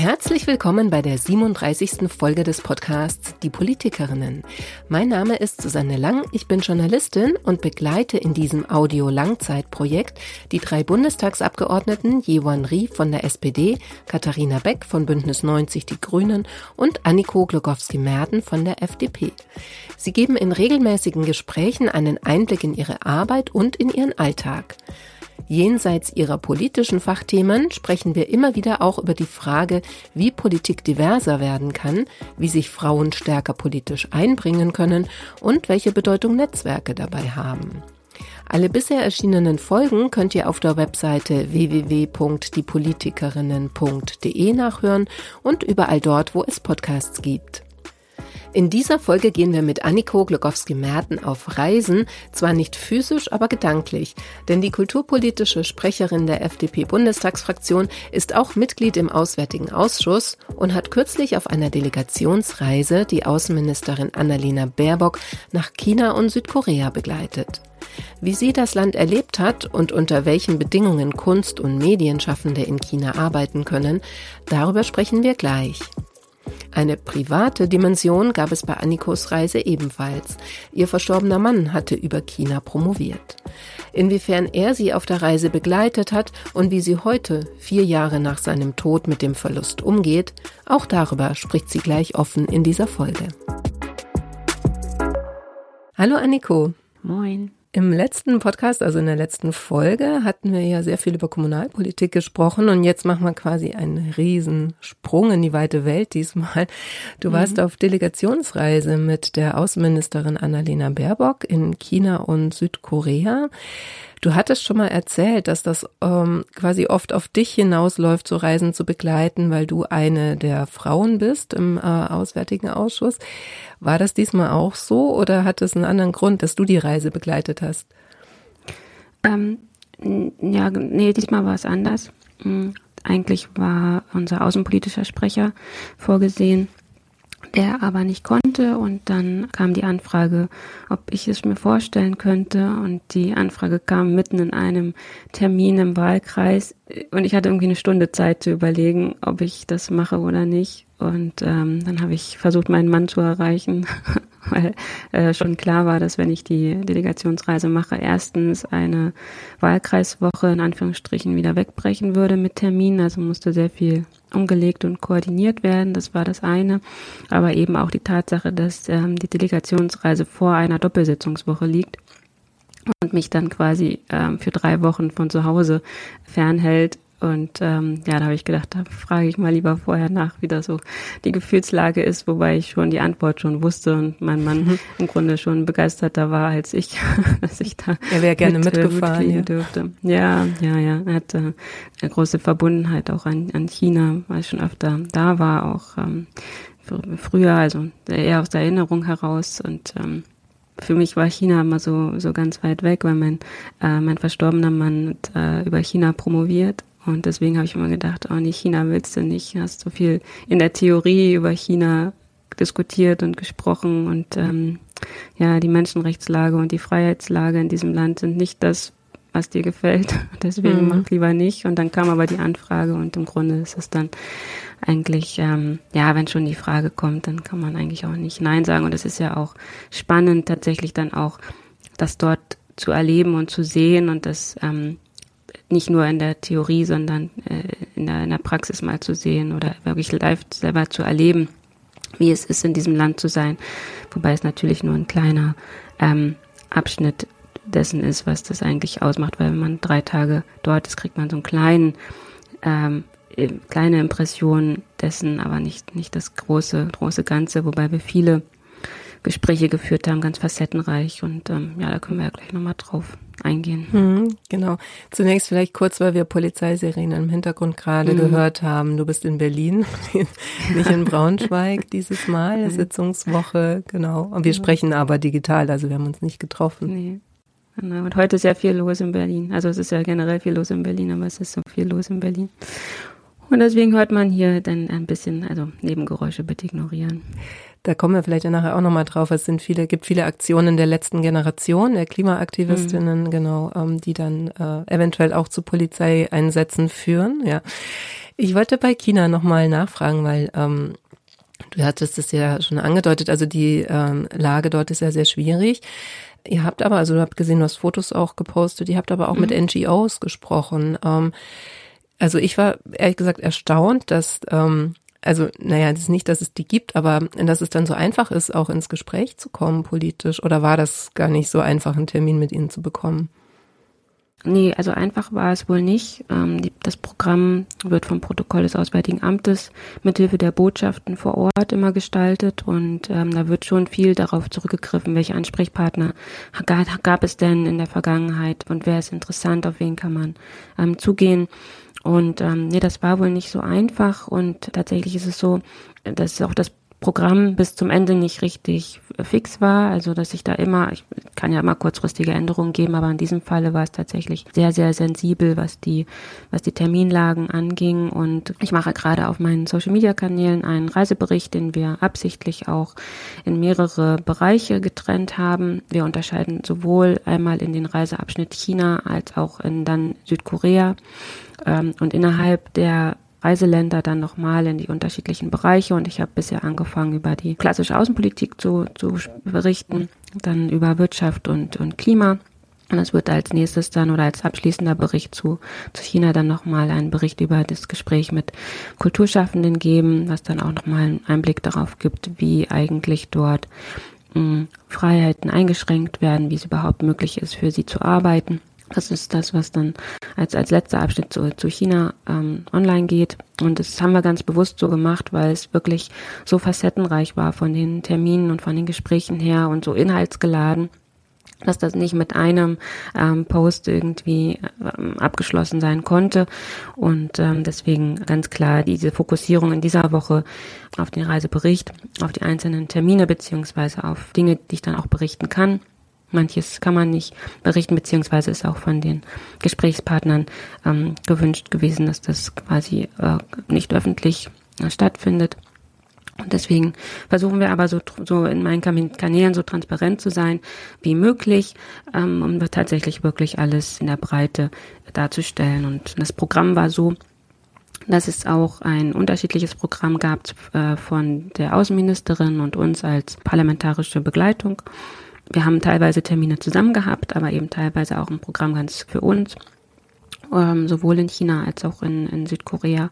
Herzlich willkommen bei der 37. Folge des Podcasts Die Politikerinnen. Mein Name ist Susanne Lang, ich bin Journalistin und begleite in diesem Audio-Langzeitprojekt die drei Bundestagsabgeordneten Jewan Rie von der SPD, Katharina Beck von Bündnis 90 Die Grünen und Anniko Glogowski-Merten von der FDP. Sie geben in regelmäßigen Gesprächen einen Einblick in ihre Arbeit und in ihren Alltag. Jenseits ihrer politischen Fachthemen sprechen wir immer wieder auch über die Frage, wie Politik diverser werden kann, wie sich Frauen stärker politisch einbringen können und welche Bedeutung Netzwerke dabei haben. Alle bisher erschienenen Folgen könnt ihr auf der Webseite www.diepolitikerinnen.de nachhören und überall dort, wo es Podcasts gibt. In dieser Folge gehen wir mit Anniko Glogowski-Merten auf Reisen, zwar nicht physisch, aber gedanklich, denn die kulturpolitische Sprecherin der FDP-Bundestagsfraktion ist auch Mitglied im Auswärtigen Ausschuss und hat kürzlich auf einer Delegationsreise die Außenministerin Annalena Baerbock nach China und Südkorea begleitet. Wie sie das Land erlebt hat und unter welchen Bedingungen Kunst- und Medienschaffende in China arbeiten können, darüber sprechen wir gleich. Eine private Dimension gab es bei Annikos Reise ebenfalls. Ihr verstorbener Mann hatte über China promoviert. Inwiefern er sie auf der Reise begleitet hat und wie sie heute, vier Jahre nach seinem Tod, mit dem Verlust umgeht, auch darüber spricht sie gleich offen in dieser Folge. Hallo Anniko. Moin. Im letzten Podcast, also in der letzten Folge, hatten wir ja sehr viel über Kommunalpolitik gesprochen und jetzt machen wir quasi einen Riesensprung in die weite Welt diesmal. Du mhm. warst auf Delegationsreise mit der Außenministerin Annalena Baerbock in China und Südkorea. Du hattest schon mal erzählt, dass das ähm, quasi oft auf dich hinausläuft, so Reisen zu begleiten, weil du eine der Frauen bist im äh, Auswärtigen Ausschuss. War das diesmal auch so oder hat es einen anderen Grund, dass du die Reise begleitet hast? Ähm, ja, nee, diesmal war es anders. Hm, eigentlich war unser außenpolitischer Sprecher vorgesehen der aber nicht konnte. Und dann kam die Anfrage, ob ich es mir vorstellen könnte. Und die Anfrage kam mitten in einem Termin im Wahlkreis. Und ich hatte irgendwie eine Stunde Zeit zu überlegen, ob ich das mache oder nicht. Und ähm, dann habe ich versucht, meinen Mann zu erreichen, weil äh, schon klar war, dass wenn ich die Delegationsreise mache, erstens eine Wahlkreiswoche in Anführungsstrichen wieder wegbrechen würde mit Terminen, also musste sehr viel umgelegt und koordiniert werden. Das war das eine. Aber eben auch die Tatsache, dass ähm, die Delegationsreise vor einer Doppelsitzungswoche liegt und mich dann quasi ähm, für drei Wochen von zu Hause fernhält, und ähm, ja, da habe ich gedacht, da frage ich mal lieber vorher nach, wie das so die Gefühlslage ist, wobei ich schon die Antwort schon wusste und mein Mann mhm. im Grunde schon begeisterter war als ich, dass ich da er wäre gerne mit, mitgefahren ja. dürfte. Ja, ja, ja. Er hatte eine große Verbundenheit auch an, an China, weil ich schon öfter da war, auch ähm, früher, also eher aus der Erinnerung heraus und ähm, für mich war China immer so so ganz weit weg, weil mein äh, mein verstorbener Mann äh, über China promoviert und deswegen habe ich immer gedacht, oh nee, China willst du nicht. Du hast so viel in der Theorie über China diskutiert und gesprochen und ähm, ja, die Menschenrechtslage und die Freiheitslage in diesem Land sind nicht das, was dir gefällt. Deswegen mhm. mach lieber nicht. Und dann kam aber die Anfrage und im Grunde ist es dann eigentlich, ähm, ja, wenn schon die Frage kommt, dann kann man eigentlich auch nicht Nein sagen. Und es ist ja auch spannend, tatsächlich dann auch das dort zu erleben und zu sehen und das ähm, nicht nur in der Theorie, sondern äh, in, der, in der Praxis mal zu sehen oder wirklich live selber zu erleben, wie es ist, in diesem Land zu sein. Wobei es natürlich nur ein kleiner ähm, Abschnitt dessen ist, was das eigentlich ausmacht, weil wenn man drei Tage dort ist, kriegt man so einen kleinen, ähm, äh, kleine Impression dessen, aber nicht, nicht das große, große Ganze, wobei wir viele Gespräche geführt haben, ganz facettenreich und ähm, ja, da können wir ja gleich nochmal drauf eingehen. Mhm, genau. Zunächst vielleicht kurz, weil wir Polizeisirenen im Hintergrund gerade mhm. gehört haben. Du bist in Berlin, nicht in Braunschweig dieses Mal, Sitzungswoche, genau. Und wir sprechen aber digital, also wir haben uns nicht getroffen. Nee. Genau. Und heute ist ja viel los in Berlin. Also es ist ja generell viel los in Berlin, aber es ist so viel los in Berlin. Und deswegen hört man hier dann ein bisschen, also Nebengeräusche bitte ignorieren. Da kommen wir vielleicht nachher auch nochmal drauf. Es sind viele, gibt viele Aktionen der letzten Generation, der Klimaaktivistinnen, mhm. genau, ähm, die dann äh, eventuell auch zu Polizeieinsätzen führen. Ja, ich wollte bei China nochmal nachfragen, weil ähm, du hattest es ja schon angedeutet. Also die ähm, Lage dort ist ja sehr schwierig. Ihr habt aber, also du habt gesehen, du hast Fotos auch gepostet. Ihr habt aber auch mhm. mit NGOs gesprochen. Ähm, also ich war ehrlich gesagt erstaunt, dass ähm, also naja, das ist nicht, dass es die gibt, aber dass es dann so einfach ist, auch ins Gespräch zu kommen politisch. Oder war das gar nicht so einfach, einen Termin mit ihnen zu bekommen? Nee, also einfach war es wohl nicht. Ähm, das Programm wird vom Protokoll des Auswärtigen Amtes mithilfe der Botschaften vor Ort immer gestaltet und ähm, da wird schon viel darauf zurückgegriffen, welche Ansprechpartner gab, es denn in der Vergangenheit und wer ist interessant, auf wen kann man ähm, zugehen. Und ähm, nee, das war wohl nicht so einfach. Und tatsächlich ist es so, dass auch das Programm bis zum Ende nicht richtig fix war, also dass ich da immer, ich kann ja immer kurzfristige Änderungen geben, aber in diesem Falle war es tatsächlich sehr, sehr sensibel, was die, was die Terminlagen anging. Und ich mache gerade auf meinen Social Media Kanälen einen Reisebericht, den wir absichtlich auch in mehrere Bereiche getrennt haben. Wir unterscheiden sowohl einmal in den Reiseabschnitt China als auch in dann Südkorea. Ähm, und innerhalb der Reiseländer dann nochmal in die unterschiedlichen Bereiche und ich habe bisher angefangen über die klassische Außenpolitik zu, zu berichten, dann über Wirtschaft und, und Klima. Und es wird als nächstes dann oder als abschließender Bericht zu, zu China dann nochmal einen Bericht über das Gespräch mit Kulturschaffenden geben, was dann auch nochmal einen Einblick darauf gibt, wie eigentlich dort mh, hm, Freiheiten eingeschränkt werden, wie es überhaupt möglich ist, für sie zu arbeiten. Das ist das, was dann als, als letzter Abschnitt zu, zu China ähm, online geht. Und das haben wir ganz bewusst so gemacht, weil es wirklich so facettenreich war von den Terminen und von den Gesprächen her und so inhaltsgeladen, dass das nicht mit einem ähm, Post irgendwie ähm, abgeschlossen sein konnte. Und ähm, deswegen ganz klar diese Fokussierung in dieser Woche auf den Reisebericht, auf die einzelnen Termine beziehungsweise auf Dinge, die ich dann auch berichten kann Manches kann man nicht berichten, beziehungsweise ist auch von den Gesprächspartnern ähm, gewünscht gewesen, dass das quasi äh, nicht öffentlich äh, stattfindet. Und deswegen versuchen wir aber so, so in meinen Kanälen so transparent zu sein wie möglich, ähm, um tatsächlich wirklich alles in der Breite darzustellen. Und das Programm war so, dass es auch ein unterschiedliches Programm gab äh, von der Außenministerin und uns als parlamentarische Begleitung wir haben teilweise Termine zusammen gehabt, aber eben teilweise auch ein Programm ganz für uns, ähm, sowohl in China als auch in, in Südkorea.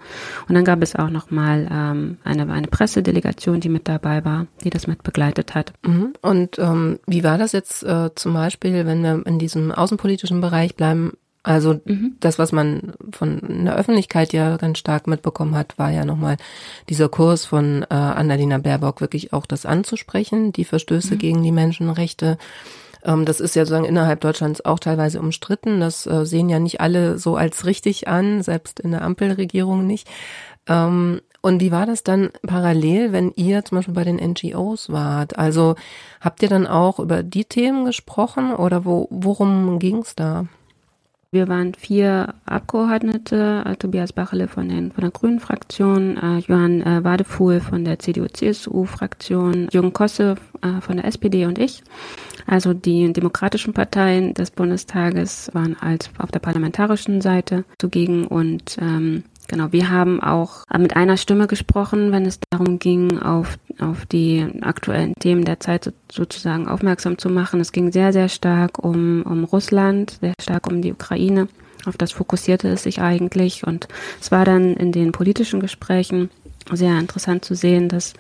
Und dann gab es auch nochmal ähm, eine, eine Pressedelegation, die mit dabei war, die das mit begleitet hat. Mhm. Und ähm, wie war das jetzt äh, zum Beispiel, wenn wir in diesem außenpolitischen Bereich bleiben? Also mhm. das, was man von der Öffentlichkeit ja ganz stark mitbekommen hat, war ja nochmal dieser Kurs von äh, Annalena Baerbock, wirklich auch das anzusprechen, die Verstöße mhm. gegen die Menschenrechte. Ähm, das ist ja sozusagen innerhalb Deutschlands auch teilweise umstritten. Das äh, sehen ja nicht alle so als richtig an, selbst in der Ampelregierung nicht. Ähm, und wie war das dann parallel, wenn ihr zum Beispiel bei den NGOs wart? Also habt ihr dann auch über die Themen gesprochen oder wo, worum ging es da? Wir waren vier Abgeordnete, äh, Tobias Bachele von, den, von der Grünen Fraktion, äh, Johann äh, Wadefuhl von der CDU-CSU-Fraktion, Jürgen Kosse äh, von der SPD und ich. Also die demokratischen Parteien des Bundestages waren als auf der parlamentarischen Seite zugegen und ähm, Genau, wir haben auch mit einer Stimme gesprochen, wenn es darum ging, auf, auf die aktuellen Themen der Zeit sozusagen aufmerksam zu machen. Es ging sehr, sehr stark um, um Russland, sehr stark um die Ukraine. Auf das fokussierte es sich eigentlich. Und es war dann in den politischen Gesprächen sehr interessant zu sehen, dass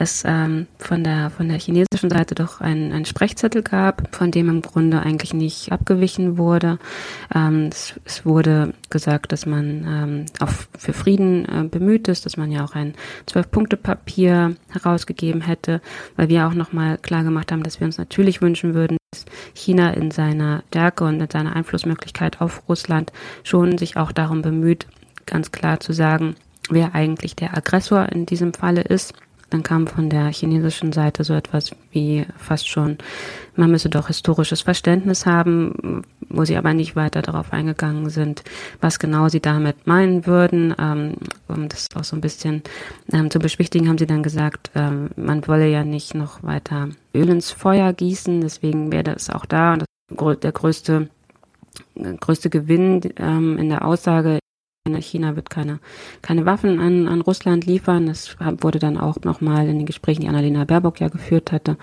es ähm, von der von der chinesischen Seite doch einen, einen Sprechzettel gab, von dem im Grunde eigentlich nicht abgewichen wurde. Ähm, es, es wurde gesagt, dass man ähm, auch für Frieden äh, bemüht ist, dass man ja auch ein Zwölf-Punkte-Papier herausgegeben hätte, weil wir auch nochmal klar gemacht haben, dass wir uns natürlich wünschen würden, dass China in seiner Stärke und in seiner Einflussmöglichkeit auf Russland schon sich auch darum bemüht, ganz klar zu sagen, wer eigentlich der Aggressor in diesem Falle ist dann kam von der chinesischen Seite so etwas wie fast schon, man müsse doch historisches Verständnis haben, wo sie aber nicht weiter darauf eingegangen sind, was genau sie damit meinen würden. Ähm, um das auch so ein bisschen ähm, zu beschwichtigen, haben sie dann gesagt, ähm, man wolle ja nicht noch weiter Öl ins Feuer gießen, deswegen wäre das auch da. Und der größte, größte Gewinn in der Aussage China wird keine, keine Waffen an, an Russland liefern. Das wurde dann auch nochmal in den Gesprächen, die Annalena Baerbock ja geführt hatte,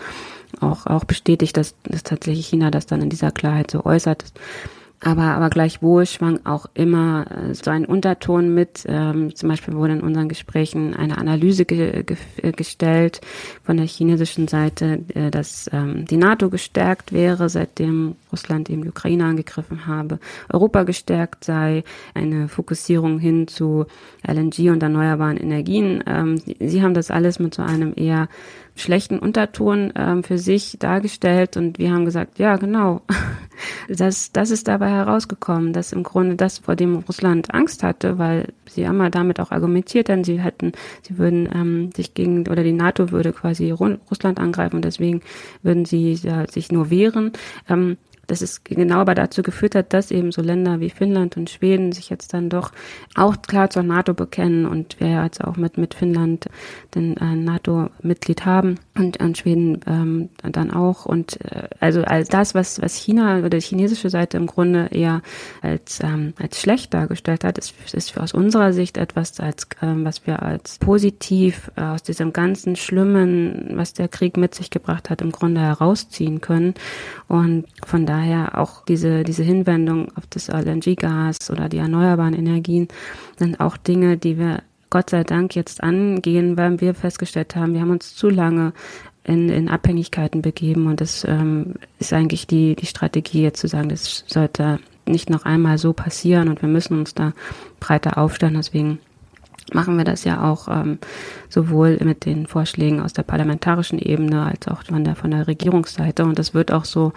auch, auch bestätigt, dass, dass tatsächlich China das dann in dieser Klarheit so äußert. Aber, aber gleichwohl schwang auch immer äh, so ein Unterton mit. Ähm, zum Beispiel wurde in unseren Gesprächen eine Analyse ge ge gestellt von der chinesischen Seite, äh, dass ähm, die NATO gestärkt wäre, seitdem Russland eben die Ukraine angegriffen habe, Europa gestärkt sei, eine Fokussierung hin zu LNG und erneuerbaren Energien. Ähm, sie, sie haben das alles mit so einem eher schlechten Unterton ähm, für sich dargestellt und wir haben gesagt, ja, genau, das, das ist dabei herausgekommen, dass im Grunde das, vor dem Russland Angst hatte, weil sie haben ja damit auch argumentiert, denn sie hätten, sie würden ähm, sich gegen, oder die NATO würde quasi Russland angreifen und deswegen würden sie ja, sich nur wehren. Ähm, dass es genau aber dazu geführt hat, dass eben so Länder wie Finnland und Schweden sich jetzt dann doch auch klar zur NATO bekennen und wir ja jetzt auch mit, mit Finnland den äh, NATO-Mitglied haben und, und Schweden ähm, dann auch. Und äh, also als das, was, was China oder die chinesische Seite im Grunde eher als, ähm, als schlecht dargestellt hat, ist, ist aus unserer Sicht etwas, als, ähm, was wir als positiv äh, aus diesem ganzen Schlimmen, was der Krieg mit sich gebracht hat, im Grunde herausziehen können. Und von daher daher auch diese, diese Hinwendung auf das LNG-Gas oder die erneuerbaren Energien sind auch Dinge, die wir Gott sei Dank jetzt angehen, weil wir festgestellt haben, wir haben uns zu lange in, in Abhängigkeiten begeben und das ähm, ist eigentlich die, die Strategie jetzt zu sagen, das sollte nicht noch einmal so passieren und wir müssen uns da breiter aufstellen. Deswegen machen wir das ja auch ähm, sowohl mit den Vorschlägen aus der parlamentarischen Ebene als auch von der von der Regierungsseite und das wird auch so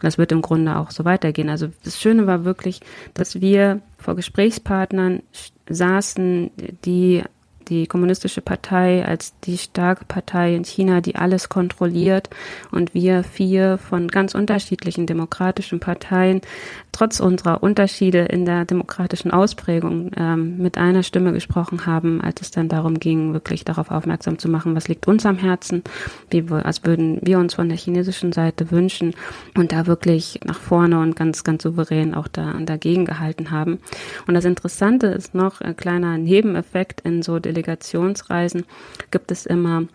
das wird im Grunde auch so weitergehen. Also das Schöne war wirklich, dass wir vor Gesprächspartnern saßen, die die kommunistische Partei als die starke Partei in China, die alles kontrolliert und wir vier von ganz unterschiedlichen demokratischen Parteien trotz unserer Unterschiede in der demokratischen Ausprägung ähm, mit einer Stimme gesprochen haben, als es dann darum ging, wirklich darauf aufmerksam zu machen, was liegt uns am Herzen, wie als würden wir uns von der chinesischen Seite wünschen und da wirklich nach vorne und ganz, ganz souverän auch da dagegen gehalten haben. Und das Interessante ist noch ein kleiner Nebeneffekt in so Delegationsreisen gibt es immer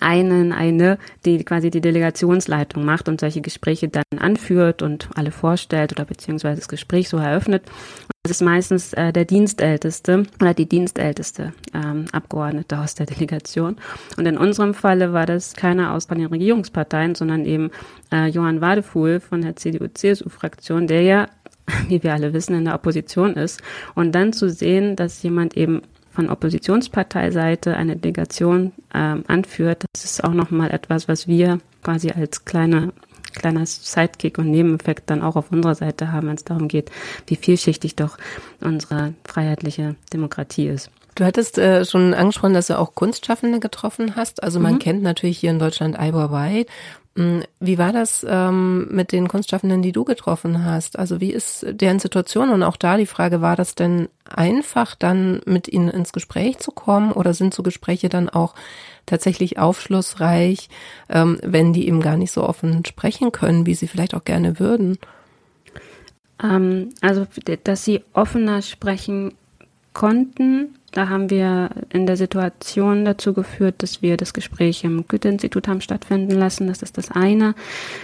einen, eine, die quasi die Delegationsleitung macht und solche Gespräche dann anführt und alle vorstellt oder beziehungsweise das Gespräch so eröffnet. das ist meistens äh, der Dienstälteste oder die Dienstälteste ähm, Abgeordnete aus der Delegation. Und in unserem Falle war das keiner aus den Regierungsparteien, sondern eben äh, Johann Wadefuhl von der CDU-CSU-Fraktion, der ja wie wir alle wissen, in der Opposition ist. Und dann zu sehen, dass jemand eben von Oppositionsparteiseite eine Delegation ähm, anführt, das ist auch nochmal etwas, was wir quasi als kleine kleiner Sidekick und Nebeneffekt dann auch auf unserer Seite haben, wenn es darum geht, wie vielschichtig doch unsere freiheitliche Demokratie ist. Du hattest äh, schon angesprochen, dass du auch Kunstschaffende getroffen hast. Also man mhm. kennt natürlich hier in Deutschland Weiwei hm, wie war das ähm, mit den Kunstschaffenden, die du getroffen hast? Also wie ist deren Situation? Und auch da die Frage, war das denn einfach, dann mit ihnen ins Gespräch zu kommen? Oder sind so Gespräche dann auch tatsächlich aufschlussreich, ähm, wenn die eben gar nicht so offen sprechen können, wie sie vielleicht auch gerne würden? Ähm, also, dass sie offener sprechen konnten, da haben wir in der Situation dazu geführt, dass wir das Gespräch im Goethe-Institut haben stattfinden lassen. Das ist das eine.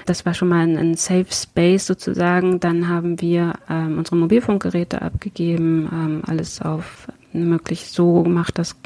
Das war schon mal ein, ein Safe Space sozusagen. Dann haben wir ähm, unsere Mobilfunkgeräte abgegeben, ähm, alles auf möglichst so gemacht, dass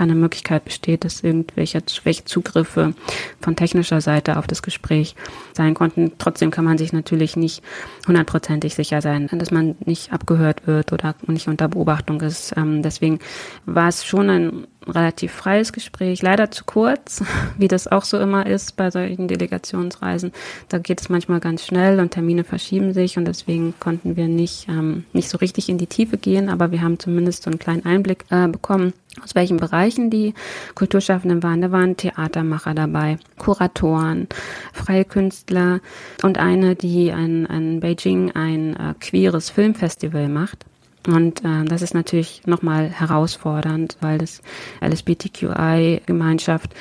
keine Möglichkeit besteht, dass irgendwelche welche Zugriffe von technischer Seite auf das Gespräch sein konnten. Trotzdem kann man sich natürlich nicht hundertprozentig sicher sein, dass man nicht abgehört wird oder nicht unter Beobachtung ist. Ähm, deswegen war es schon ein relativ freies Gespräch, leider zu kurz, wie das auch so immer ist bei solchen Delegationsreisen. Da geht es manchmal ganz schnell und Termine verschieben sich und deswegen konnten wir nicht, ähm, nicht so richtig in die Tiefe gehen, aber wir haben zumindest so einen kleinen Einblick äh, bekommen, aus welchen Bereichen die Kulturschaffenden waren. Da waren Theatermacher dabei, Kuratoren, freie Künstler und eine, die in, in Beijing ein äh, queeres Filmfestival macht. Und äh, das ist natürlich nochmal herausfordernd, weil das LSBTQI-Gemeinschaft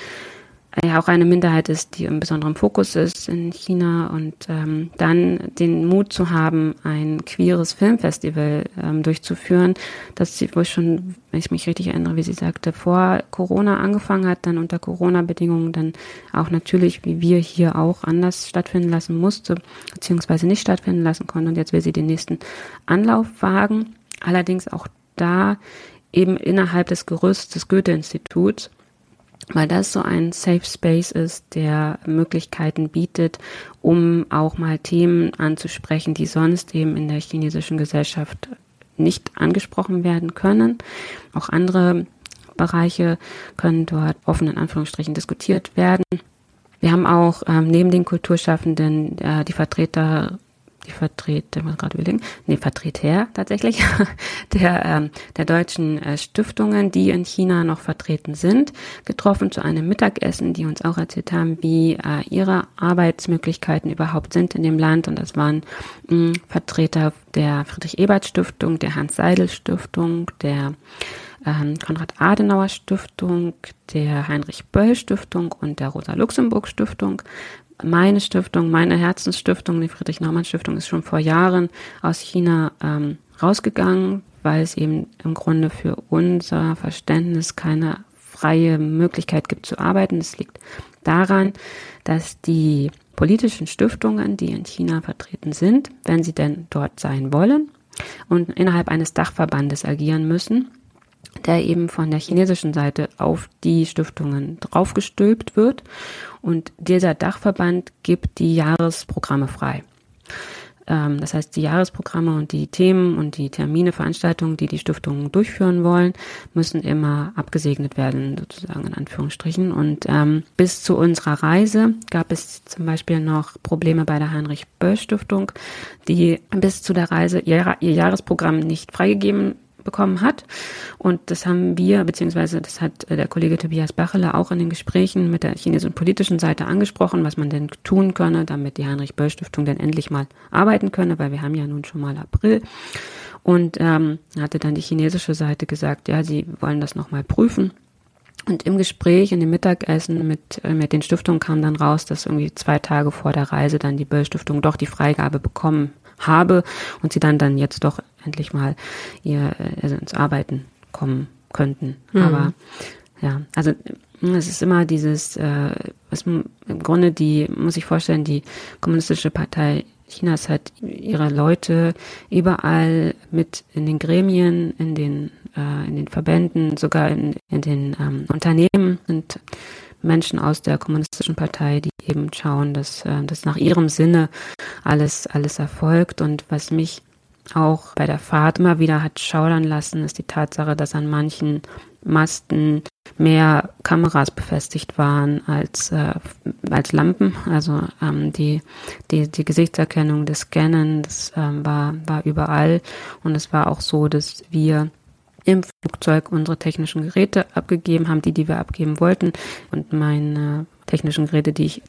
äh, ja auch eine Minderheit ist, die im besonderen Fokus ist in China und ähm, dann den Mut zu haben, ein queeres Filmfestival ähm, durchzuführen, das sie wohl schon, wenn ich mich richtig erinnere, wie sie sagte, vor Corona angefangen hat, dann unter Corona-Bedingungen dann auch natürlich, wie wir hier auch, anders stattfinden lassen musste, beziehungsweise nicht stattfinden lassen konnte und jetzt will sie den nächsten Anlauf wagen. Allerdings auch da eben innerhalb des Gerüsts des Goethe-Instituts, weil das so ein Safe Space ist, der Möglichkeiten bietet, um auch mal Themen anzusprechen, die sonst eben in der chinesischen Gesellschaft nicht angesprochen werden können. Auch andere Bereiche können dort offen in Anführungsstrichen diskutiert werden. Wir haben auch ähm, neben den Kulturschaffenden äh, die Vertreter die Vertreter, muss gerade überlegen, nee, Vertreter tatsächlich, der, ähm, der deutschen äh, Stiftungen, die in China noch vertreten sind, getroffen zu einem Mittagessen, die uns auch erzählt haben, wie äh, ihre Arbeitsmöglichkeiten überhaupt sind in dem Land. Und das waren mh, Vertreter der Friedrich-Ebert-Stiftung, der Hans-Seidel-Stiftung, der ähm, Konrad-Adenauer-Stiftung, der Heinrich-Böll-Stiftung und der Rosa-Luxemburg-Stiftung meine Stiftung, meine Herzensstiftung, die Friedrich-Naumann-Stiftung, ist schon vor Jahren aus China ähm, rausgegangen, weil es eben im Grunde für unser Verständnis keine freie Möglichkeit gibt zu arbeiten. Es liegt daran, dass die politischen Stiftungen, die in China vertreten sind, wenn sie denn dort sein wollen und innerhalb eines Dachverbandes agieren müssen, der eben von der chinesischen Seite auf die Stiftungen draufgestülpt wird. Und dieser Dachverband gibt die Jahresprogramme frei. Ähm, das heißt, die Jahresprogramme und die Themen und die Termine, Veranstaltungen, die die Stiftungen durchführen wollen, müssen immer abgesegnet werden, sozusagen in Anführungsstrichen. Und ähm, bis zu unserer Reise gab es zum Beispiel noch Probleme bei der Heinrich-Böll-Stiftung, die bis zu der Reise ihr, ihr Jahresprogramm nicht freigegeben bekommen hat. Und das haben wir, beziehungsweise das hat äh, der Kollege Tobias Bachele auch in den Gesprächen mit der chinesischen politischen Seite angesprochen, was man denn tun könne, damit die Heinrich-Böll-Stiftung denn endlich mal arbeiten könne, weil wir haben ja nun schon mal April. Und ähm, hatte dann die chinesische Seite gesagt, ja, sie wollen das nochmal prüfen. Und im Gespräch, in dem Mittagessen mit, äh, mit den Stiftungen kam dann raus, dass irgendwie zwei Tage vor der Reise dann die Böll-Stiftung doch die Freigabe bekommen habe und sie dann dann jetzt doch endlich mal ihr also ins Arbeiten kommen könnten. Mhm. Aber ja, also es ist immer dieses, äh, was im Grunde die, muss ich vorstellen, die kommunistische Partei Chinas hat ihre Leute überall mit in den Gremien, in den, äh, in den Verbänden, sogar in, in den ähm, Unternehmen sind Menschen aus der kommunistischen Partei, die eben schauen, dass äh, das nach ihrem Sinne alles, alles erfolgt. Und was mich auch bei der Fahrt immer wieder hat schaudern lassen, ist die Tatsache, dass an manchen Masten mehr Kameras befestigt waren als, äh, als Lampen. Also ähm, die, die, die Gesichtserkennung, das Scannen, das ähm, war, war überall. Und es war auch so, dass wir im Flugzeug unsere technischen Geräte abgegeben haben, die, die wir abgeben wollten. Und meine technischen Geräte, die ich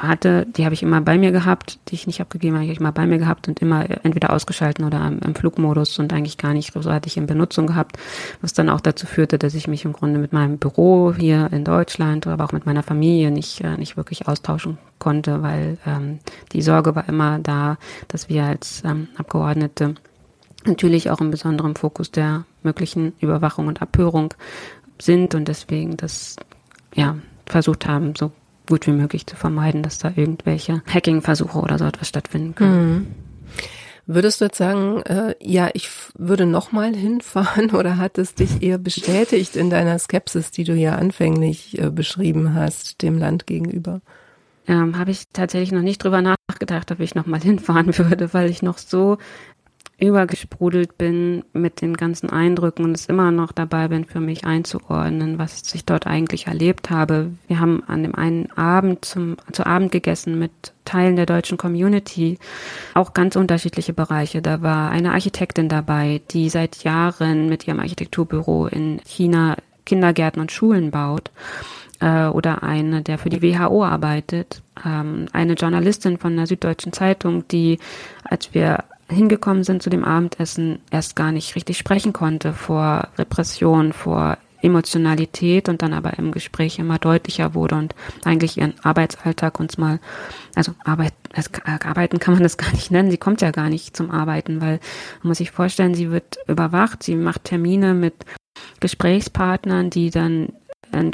hatte, die habe ich immer bei mir gehabt, die ich nicht abgegeben habe, habe ich immer bei mir gehabt und immer entweder ausgeschalten oder im, Flugmodus und eigentlich gar nicht großartig in Benutzung gehabt, was dann auch dazu führte, dass ich mich im Grunde mit meinem Büro hier in Deutschland, aber auch mit meiner Familie nicht, äh, nicht wirklich austauschen konnte, weil ähm, die Sorge war immer da, dass wir als ähm, Abgeordnete natürlich auch im besonderen Fokus der möglichen Überwachung und Abhörung sind und deswegen das ja versucht haben, so gut wie möglich zu vermeiden, dass da irgendwelche Hacking-Versuche oder so etwas stattfinden können. Mhm. Würdest du jetzt sagen, äh, ja, ich würde nochmal hinfahren oder hat es dich eher bestätigt in deiner Skepsis, die du ja anfänglich äh, beschrieben hast, dem Land gegenüber? Ähm, Habe ich tatsächlich noch nicht drüber nachgedacht, ob ich nochmal hinfahren würde, weil ich noch so übergesprudelt bin mit den ganzen Eindrücken und es immer noch dabei bin, für mich einzuordnen, was ich dort eigentlich erlebt habe. Wir haben an dem einen Abend zum, zu Abend gegessen mit Teilen der deutschen Community, auch ganz unterschiedliche Bereiche. Da war eine Architektin dabei, die seit Jahren mit ihrem Architekturbüro in China Kindergärten und Schulen baut äh, oder eine, der für die WHO arbeitet, ähm, eine Journalistin von der Süddeutschen Zeitung, die, als wir hingekommen sind zu dem Abendessen, erst gar nicht richtig sprechen konnte vor Repression, vor Emotionalität und dann aber im Gespräch immer deutlicher wurde und eigentlich ihren Arbeitsalltag uns mal, also Arbeit, also arbeiten kann man das gar nicht nennen, sie kommt ja gar nicht zum Arbeiten, weil man muss sich vorstellen, sie wird überwacht, sie macht Termine mit Gesprächspartnern, die dann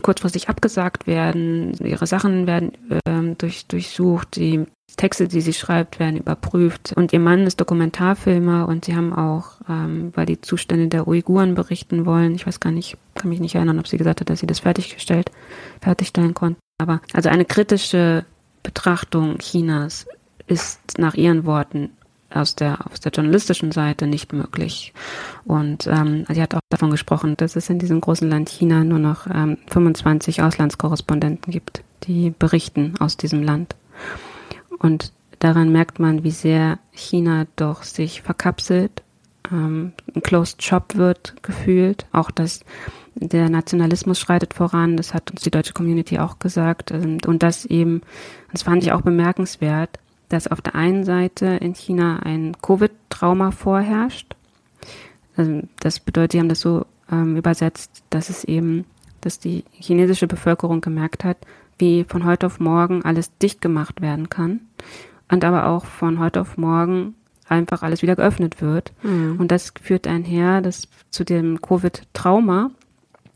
kurzfristig abgesagt werden, ihre Sachen werden äh, durch, durchsucht, die Texte, die sie schreibt, werden überprüft. Und ihr Mann ist Dokumentarfilmer und sie haben auch, ähm, weil die Zustände der Uiguren berichten wollen, ich weiß gar nicht, kann mich nicht erinnern, ob sie gesagt hat, dass sie das fertiggestellt, fertigstellen konnten. Aber also eine kritische Betrachtung Chinas ist nach ihren Worten aus der, aus der journalistischen Seite nicht möglich. Und ähm, sie hat auch davon gesprochen, dass es in diesem großen Land China nur noch ähm, 25 Auslandskorrespondenten gibt, die berichten aus diesem Land. Und daran merkt man, wie sehr China doch sich verkapselt, ähm, ein Closed Shop wird gefühlt. Auch dass der Nationalismus schreitet voran, das hat uns die deutsche Community auch gesagt. Und, und das eben, das fand ich auch bemerkenswert, dass auf der einen Seite in China ein Covid-Trauma vorherrscht. Also das bedeutet, sie haben das so ähm, übersetzt, dass es eben, dass die chinesische Bevölkerung gemerkt hat, wie von heute auf morgen alles dicht gemacht werden kann und aber auch von heute auf morgen einfach alles wieder geöffnet wird. Mhm. Und das führt einher, dass zu dem Covid-Trauma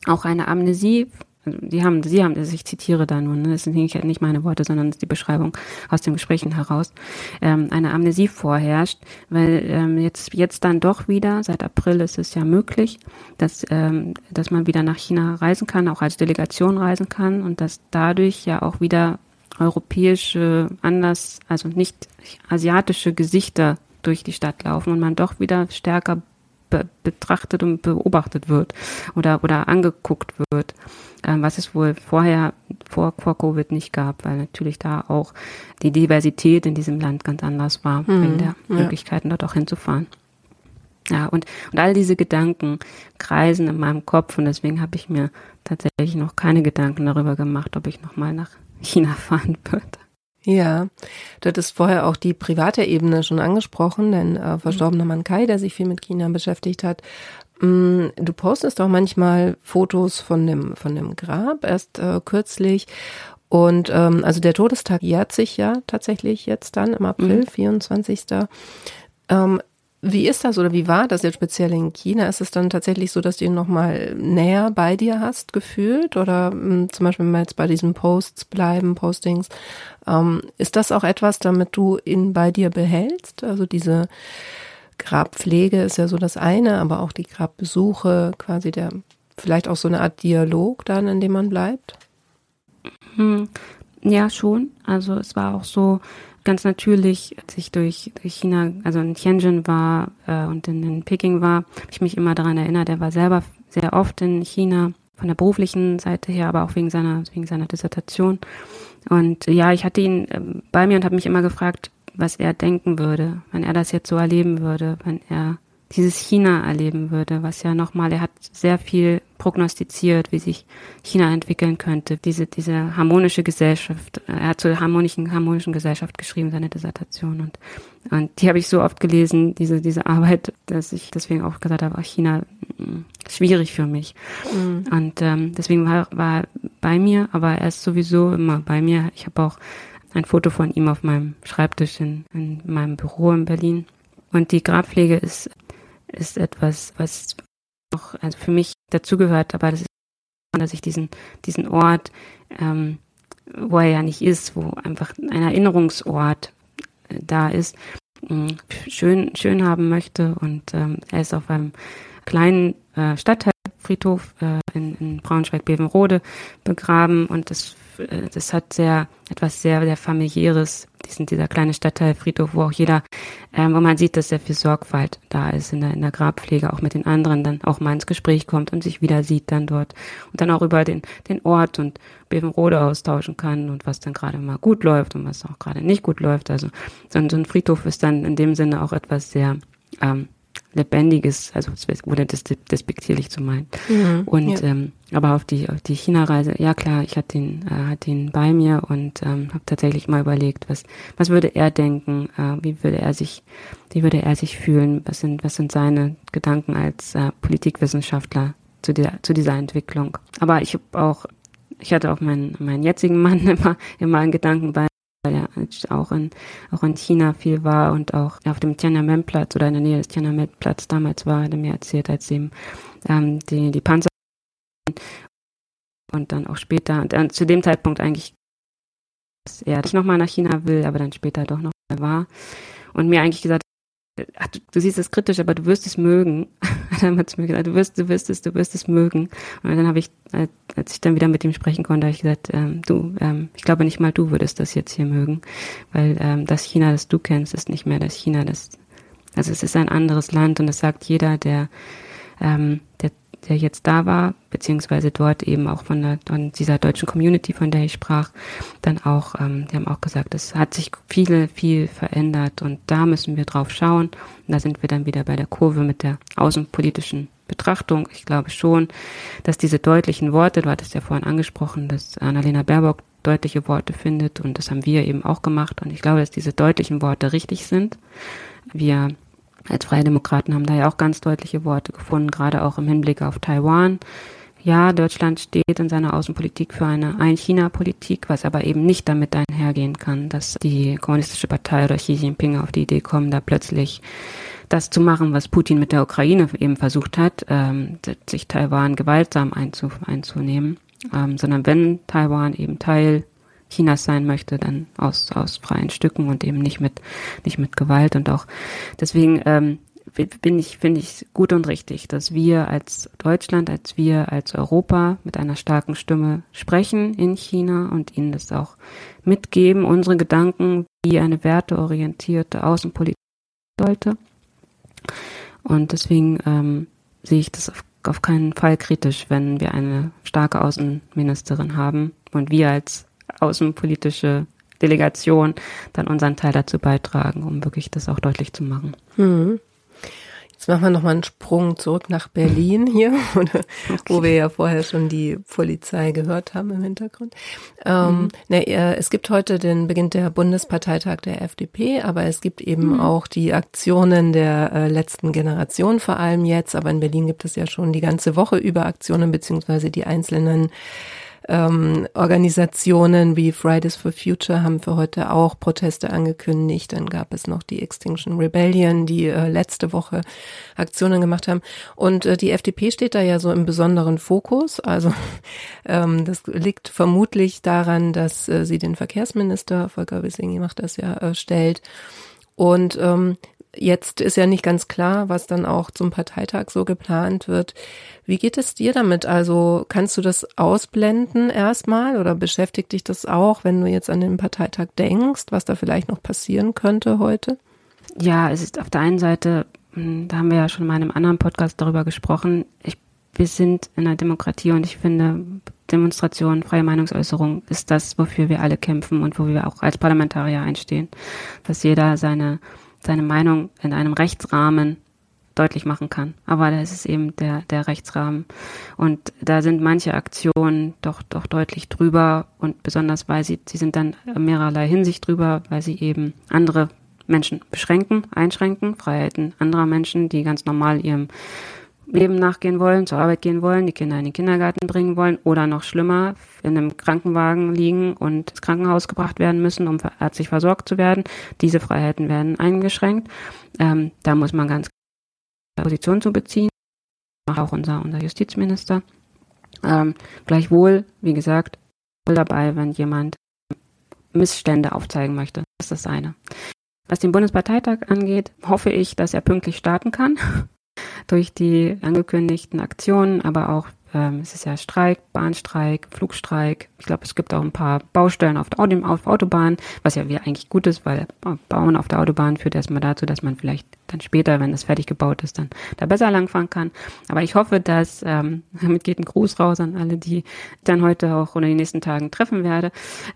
auch eine Amnesie also die haben, sie haben, also ich zitiere da nur, ne, das sind nicht, meine Worte, sondern die Beschreibung aus den Gesprächen heraus, ähm, eine Amnesie vorherrscht, weil ähm, jetzt, jetzt dann doch wieder, seit April ist es ja möglich, dass, ähm, dass man wieder nach China reisen kann, auch als Delegation reisen kann und dass dadurch ja auch wieder europäische, anders, also nicht asiatische Gesichter durch die Stadt laufen und man doch wieder stärker be betrachtet und beobachtet wird oder, oder angeguckt wird, ähm, was es wohl vorher, vor, vor Covid nicht gab, weil natürlich da auch die Diversität in diesem Land ganz anders war, mhm, wegen der ja. Möglichkeiten dort auch hinzufahren. Ja, und, und all diese Gedanken kreisen in meinem Kopf und deswegen habe ich mir tatsächlich noch keine Gedanken darüber gemacht, ob ich nochmal nach China fahren würde. Ja, du hattest vorher auch die private Ebene schon angesprochen, denn äh, verstorbener Mann Kai, der sich viel mit China beschäftigt hat. Mm, du postest auch manchmal Fotos von dem, von dem Grab, erst äh, kürzlich. Und ähm, also der Todestag jährt sich ja tatsächlich jetzt dann im April, mhm. 24. Ähm, wie ist das oder wie war das jetzt speziell in China? Ist es dann tatsächlich so, dass du ihn nochmal näher bei dir hast, gefühlt? Oder mh, hm, zum Beispiel, wenn wir jetzt bei diesen Posts bleiben, Postings, ähm, ist das auch etwas, damit du ihn bei dir behältst? Also diese Grabpflege ist ja so das eine, aber auch die Grabbesuche, quasi der, vielleicht auch so eine Art Dialog dann, in dem man bleibt? Hm, ja, schon. Also es war auch so, ganz natürlich, als ich durch, durch China, also in Tianjin war äh, und in, in Peking war, habe ich mich immer daran erinnert, er war selber sehr oft in China, von der beruflichen Seite her, aber auch wegen seiner, wegen seiner Dissertation. Und ja, ich hatte ihn äh, bei mir und habe mich immer gefragt, was er denken würde, wenn er das jetzt so erleben würde, wenn er dieses China erleben würde, was ja nochmal, er hat sehr viel prognostiziert, wie sich China entwickeln könnte, diese, diese harmonische Gesellschaft, er hat zur harmonischen, harmonischen Gesellschaft geschrieben, seine Dissertation und, und die habe ich so oft gelesen, diese, diese Arbeit, dass ich deswegen auch gesagt habe, China, mm, schwierig für mich. Mhm. Und ähm, deswegen war, war er bei mir, aber er ist sowieso immer bei mir. Ich habe auch ein Foto von ihm auf meinem Schreibtisch in, in meinem Büro in Berlin. Und die Grabpflege ist ist etwas, was auch also für mich dazugehört, aber das ist, dass ich diesen, diesen Ort, ähm, wo er ja nicht ist, wo einfach ein Erinnerungsort äh, da ist, äh, schön, schön haben möchte. Und ähm, er ist auf einem kleinen äh, Stadtteilfriedhof äh, in, in Braunschweig-Bevenrode begraben und das das hat sehr, etwas sehr, sehr familiäres, diesen, dieser kleine Stadtteil Friedhof, wo auch jeder, ähm, wo man sieht, dass sehr viel Sorgfalt da ist in der, in der Grabpflege, auch mit den anderen dann auch mal ins Gespräch kommt und sich wieder sieht dann dort und dann auch über den, den Ort und Bevenrode austauschen kann und was dann gerade mal gut läuft und was auch gerade nicht gut läuft. Also so ein, so ein Friedhof ist dann in dem Sinne auch etwas sehr, ähm, Lebendiges, also wurde das despektierlich zu meinen. Mhm, und ja. ähm, aber auf die auf die China-Reise, ja klar, ich hatte ihn äh, hatte ihn bei mir und ähm, habe tatsächlich mal überlegt, was was würde er denken, äh, wie würde er sich wie würde er sich fühlen, was sind was sind seine Gedanken als äh, Politikwissenschaftler zu der zu dieser Entwicklung. Aber ich habe auch ich hatte auch meinen meinen jetzigen Mann immer immer einen Gedanken bei weil er auch in, auch in China viel war und auch auf dem Tiananmen-Platz oder in der Nähe des Tiananmen-Platz damals war, hat er mir erzählt, als ihm ähm, die, die Panzer und dann auch später, und äh, zu dem Zeitpunkt eigentlich, dass er nicht nochmal nach China will, aber dann später doch noch war und mir eigentlich gesagt ach, du, du, siehst es kritisch, aber du wirst es mögen. dann hat mir gesagt, du wirst, du wirst es, du wirst es mögen. Und dann habe ich, als ich dann wieder mit ihm sprechen konnte, habe ich gesagt, ähm, du, ähm, ich glaube nicht mal du würdest das jetzt hier mögen, weil ähm, das China, das du kennst, ist nicht mehr das China, das, also es ist ein anderes Land und das sagt jeder, der, ähm, der der jetzt da war, beziehungsweise dort eben auch von, der, von dieser deutschen Community, von der ich sprach, dann auch, ähm, die haben auch gesagt, es hat sich viele, viel verändert und da müssen wir drauf schauen. Und da sind wir dann wieder bei der Kurve mit der außenpolitischen Betrachtung. Ich glaube schon, dass diese deutlichen Worte, du hattest ja vorhin angesprochen, dass Annalena Baerbock deutliche Worte findet und das haben wir eben auch gemacht und ich glaube, dass diese deutlichen Worte richtig sind. Wir als Freie Demokraten haben da ja auch ganz deutliche Worte gefunden, gerade auch im Hinblick auf Taiwan. Ja, Deutschland steht in seiner Außenpolitik für eine Ein-China-Politik, was aber eben nicht damit einhergehen kann, dass die Kommunistische Partei oder Xi Jinping auf die Idee kommen, da plötzlich das zu machen, was Putin mit der Ukraine eben versucht hat, ähm, sich Taiwan gewaltsam einzu einzunehmen, ähm, sondern wenn Taiwan eben Teil Chinas sein möchte, dann aus, aus freien Stücken und eben nicht mit, nicht mit Gewalt und auch deswegen ähm, bin ich, finde ich gut und richtig, dass wir als Deutschland, als wir als Europa mit einer starken Stimme sprechen in China und ihnen das auch mitgeben, unsere Gedanken, wie eine werteorientierte Außenpolitik sollte. Und deswegen ähm, sehe ich das auf, auf keinen Fall kritisch, wenn wir eine starke Außenministerin haben und wir als außenpolitische Delegation dann unseren Teil dazu beitragen, um wirklich das auch deutlich zu machen. Hm. Jetzt machen wir nochmal einen Sprung zurück nach Berlin hier, wo wir ja vorher schon die Polizei gehört haben im Hintergrund. Ähm, mhm. ne, es gibt heute den Beginn der Bundesparteitag der FDP, aber es gibt eben mhm. auch die Aktionen der äh, letzten Generation, vor allem jetzt. Aber in Berlin gibt es ja schon die ganze Woche über Aktionen beziehungsweise die einzelnen ähm, Organisationen wie Fridays for Future haben für heute auch Proteste angekündigt. Dann gab es noch die Extinction Rebellion, die äh, letzte Woche Aktionen gemacht haben. Und äh, die FDP steht da ja so im besonderen Fokus. Also ähm, das liegt vermutlich daran, dass äh, sie den Verkehrsminister, Volker Wissing macht das ja, äh, stellt. Und ähm, Jetzt ist ja nicht ganz klar, was dann auch zum Parteitag so geplant wird. Wie geht es dir damit? Also kannst du das ausblenden erstmal oder beschäftigt dich das auch, wenn du jetzt an den Parteitag denkst, was da vielleicht noch passieren könnte heute? Ja, es ist auf der einen Seite, hm, da haben wir ja schon mal in einem anderen Podcast darüber gesprochen, ich, wir sind in einer Demokratie und ich finde, Demonstration, freie Meinungsäußerung ist das, wofür wir alle kämpfen und wo wir auch als Parlamentarier einstehen. Dass jeder seine seine Meinung in einem Rechtsrahmen deutlich machen kann. Aber da ist es eben der, der Rechtsrahmen. Und da sind manche Aktionen doch, doch deutlich drüber und besonders, weil sie, sie sind dann mehrerlei Hinsicht drüber, weil sie eben andere Menschen beschränken, einschränken, Freiheiten anderer Menschen, die ganz normal ihrem Leben nachgehen wollen, zur Arbeit gehen wollen, die Kinder in den Kindergarten bringen wollen oder noch schlimmer, in einem Krankenwagen liegen und ins Krankenhaus gebracht werden müssen, um ärztlich versorgt zu werden. Diese Freiheiten werden eingeschränkt. Ähm, da muss man ganz klar Position zu beziehen. Auch unser, unser Justizminister. Ähm, gleichwohl, wie gesagt, dabei, wenn jemand Missstände aufzeigen möchte. Das ist das eine. Was den Bundesparteitag angeht, hoffe ich, dass er pünktlich starten kann durch die angekündigten Aktionen, aber auch ähm, es ist ja Streik, Bahnstreik, Flugstreik. Ich glaube, es gibt auch ein paar Baustellen auf, der auf Autobahn, was ja wieder eigentlich gut ist, weil Bauen auf der Autobahn führt erstmal dazu, dass man vielleicht dann später, wenn es fertig gebaut ist, dann da besser langfahren kann. Aber ich hoffe, dass, ähm, damit geht ein Gruß raus an alle, die ich dann heute auch oder in den nächsten Tagen treffen werde,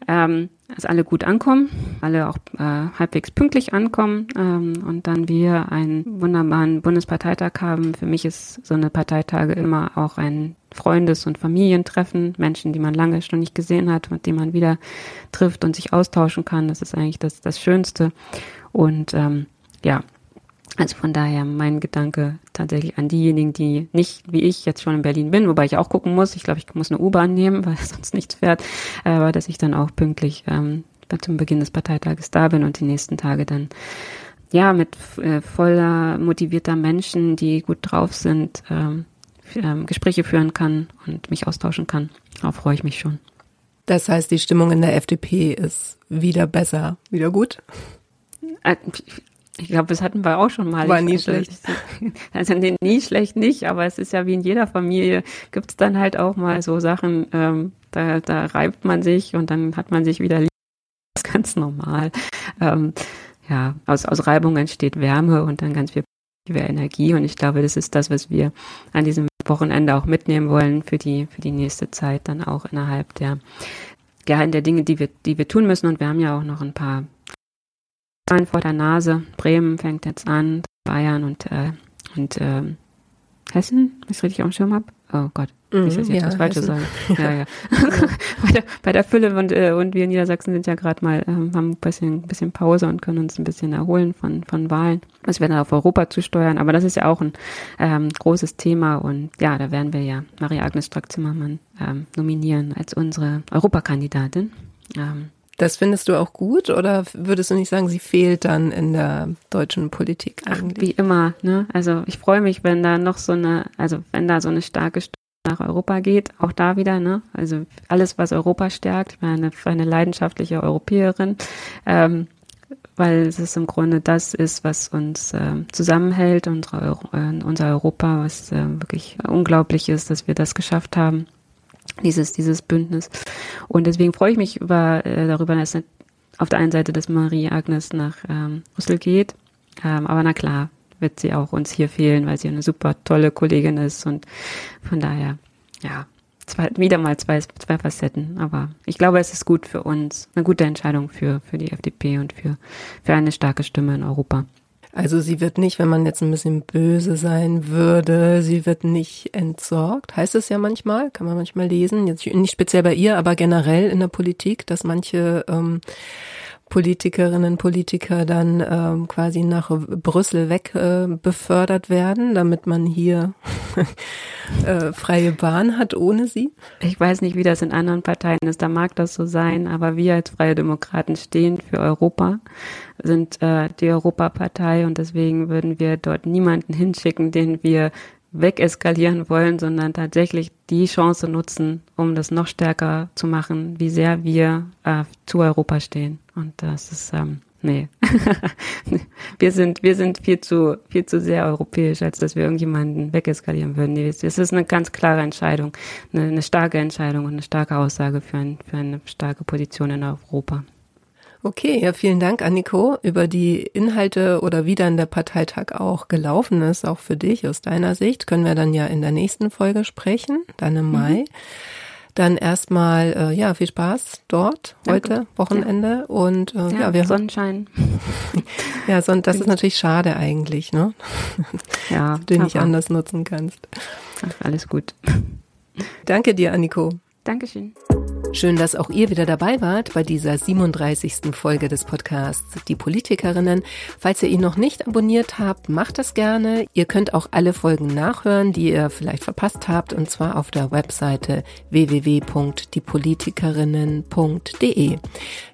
ähm, dass alle gut ankommen, alle auch äh, halbwegs pünktlich ankommen ähm, und dann wir einen wunderbaren Bundesparteitag haben. Für mich ist so eine Parteitage immer auch ein Freundes- und Familientreffen, Menschen, die man lange schon nicht gesehen hat und die man wieder trifft und sich austauschen kann. Das ist eigentlich das, das Schönste. Und ähm, ja, also von daher mein Gedanke tatsächlich an diejenigen, die nicht wie ich jetzt schon in Berlin bin, wobei ich auch gucken muss. Ich glaube, ich muss eine U-Bahn nehmen, weil sonst nichts fährt. Aber dass ich dann auch pünktlich ähm, zum Beginn des Parteitages da bin und die nächsten Tage dann ja mit äh, voller motivierter Menschen, die gut drauf sind, ähm, ähm, Gespräche führen kann und mich austauschen kann. Darauf freue ich mich schon. Das heißt, die Stimmung in der FDP ist wieder besser, wieder gut? Ich glaube, das hatten wir auch schon mal. War nie schlecht. Also nee, nie schlecht nicht, aber es ist ja wie in jeder Familie, gibt es dann halt auch mal so Sachen, ähm, da, da reibt man sich und dann hat man sich wieder lieb. Das ist ganz normal. Ähm, ja, aus, aus Reibung entsteht Wärme und dann ganz viel Energie und ich glaube, das ist das, was wir an diesem Wochenende auch mitnehmen wollen für die, für die nächste Zeit dann auch innerhalb der, ja, in der Dinge, die wir, die wir tun müssen und wir haben ja auch noch ein paar vor der Nase. Bremen fängt jetzt an, Bayern und, äh, und äh, Hessen, wenn ich richtig auf dem Schirm habe. Oh Gott, mhm, ich jetzt ja, was Falsches sagen. Ja, ja. bei, der, bei der Fülle und, äh, und wir in Niedersachsen sind ja gerade mal, äh, haben ein bisschen, bisschen Pause und können uns ein bisschen erholen von, von Wahlen. Das werden auf Europa zu steuern, aber das ist ja auch ein ähm, großes Thema und ja, da werden wir ja Maria-Agnes Strack-Zimmermann ähm, nominieren als unsere Europakandidatin. Ähm, das findest du auch gut oder würdest du nicht sagen, sie fehlt dann in der deutschen Politik eigentlich? Ach, wie immer, ne? Also ich freue mich, wenn da noch so eine, also wenn da so eine starke Stimme nach Europa geht, auch da wieder, ne? Also alles, was Europa stärkt, ich eine, eine leidenschaftliche Europäerin, ähm, weil es ist im Grunde das ist, was uns äh, zusammenhält, unsere, äh, unser Europa, was äh, wirklich unglaublich ist, dass wir das geschafft haben dieses, dieses Bündnis. Und deswegen freue ich mich über, äh, darüber, dass auf der einen Seite, dass Marie Agnes nach ähm, Brüssel geht. Ähm, aber na klar, wird sie auch uns hier fehlen, weil sie eine super tolle Kollegin ist und von daher, ja, zwei, wieder mal zwei, zwei Facetten. Aber ich glaube, es ist gut für uns, eine gute Entscheidung für, für die FDP und für, für eine starke Stimme in Europa. Also sie wird nicht, wenn man jetzt ein bisschen böse sein würde, sie wird nicht entsorgt. Heißt es ja manchmal, kann man manchmal lesen, jetzt nicht speziell bei ihr, aber generell in der Politik, dass manche ähm, Politikerinnen, Politiker dann ähm, quasi nach Brüssel weg äh, befördert werden, damit man hier äh, freie Bahn hat ohne sie? Ich weiß nicht, wie das in anderen Parteien ist. Da mag das so sein, aber wir als Freie Demokraten stehen für Europa, sind äh, die Europapartei und deswegen würden wir dort niemanden hinschicken, den wir wegeskalieren wollen, sondern tatsächlich die Chance nutzen, um das noch stärker zu machen, wie sehr wir äh, zu Europa stehen. Und das ist, ähm, nee. wir sind, wir sind viel zu, viel zu sehr europäisch, als dass wir irgendjemanden wegeskalieren würden. Nee, es ist eine ganz klare Entscheidung, eine, eine starke Entscheidung und eine starke Aussage für, ein, für eine starke Position in Europa. Okay, ja, vielen Dank, Anniko, über die Inhalte oder wie dann der Parteitag auch gelaufen ist, auch für dich aus deiner Sicht, können wir dann ja in der nächsten Folge sprechen, dann im mhm. Dann erstmal, äh, ja, viel Spaß dort Danke. heute, Wochenende ja. und äh, ja, ja, wir Sonnenschein. ja, so, das ist natürlich schade eigentlich, ne? Ja, den nicht anders nutzen kannst. Ach, alles gut. Danke dir, Anniko. Dankeschön. Schön, dass auch ihr wieder dabei wart bei dieser 37. Folge des Podcasts Die Politikerinnen. Falls ihr ihn noch nicht abonniert habt, macht das gerne. Ihr könnt auch alle Folgen nachhören, die ihr vielleicht verpasst habt, und zwar auf der Webseite www.diepolitikerinnen.de.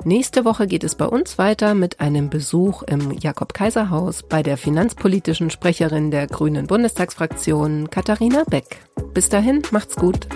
Nächste Woche geht es bei uns weiter mit einem Besuch im Jakob-Kaiser-Haus bei der finanzpolitischen Sprecherin der Grünen Bundestagsfraktion, Katharina Beck. Bis dahin, macht's gut.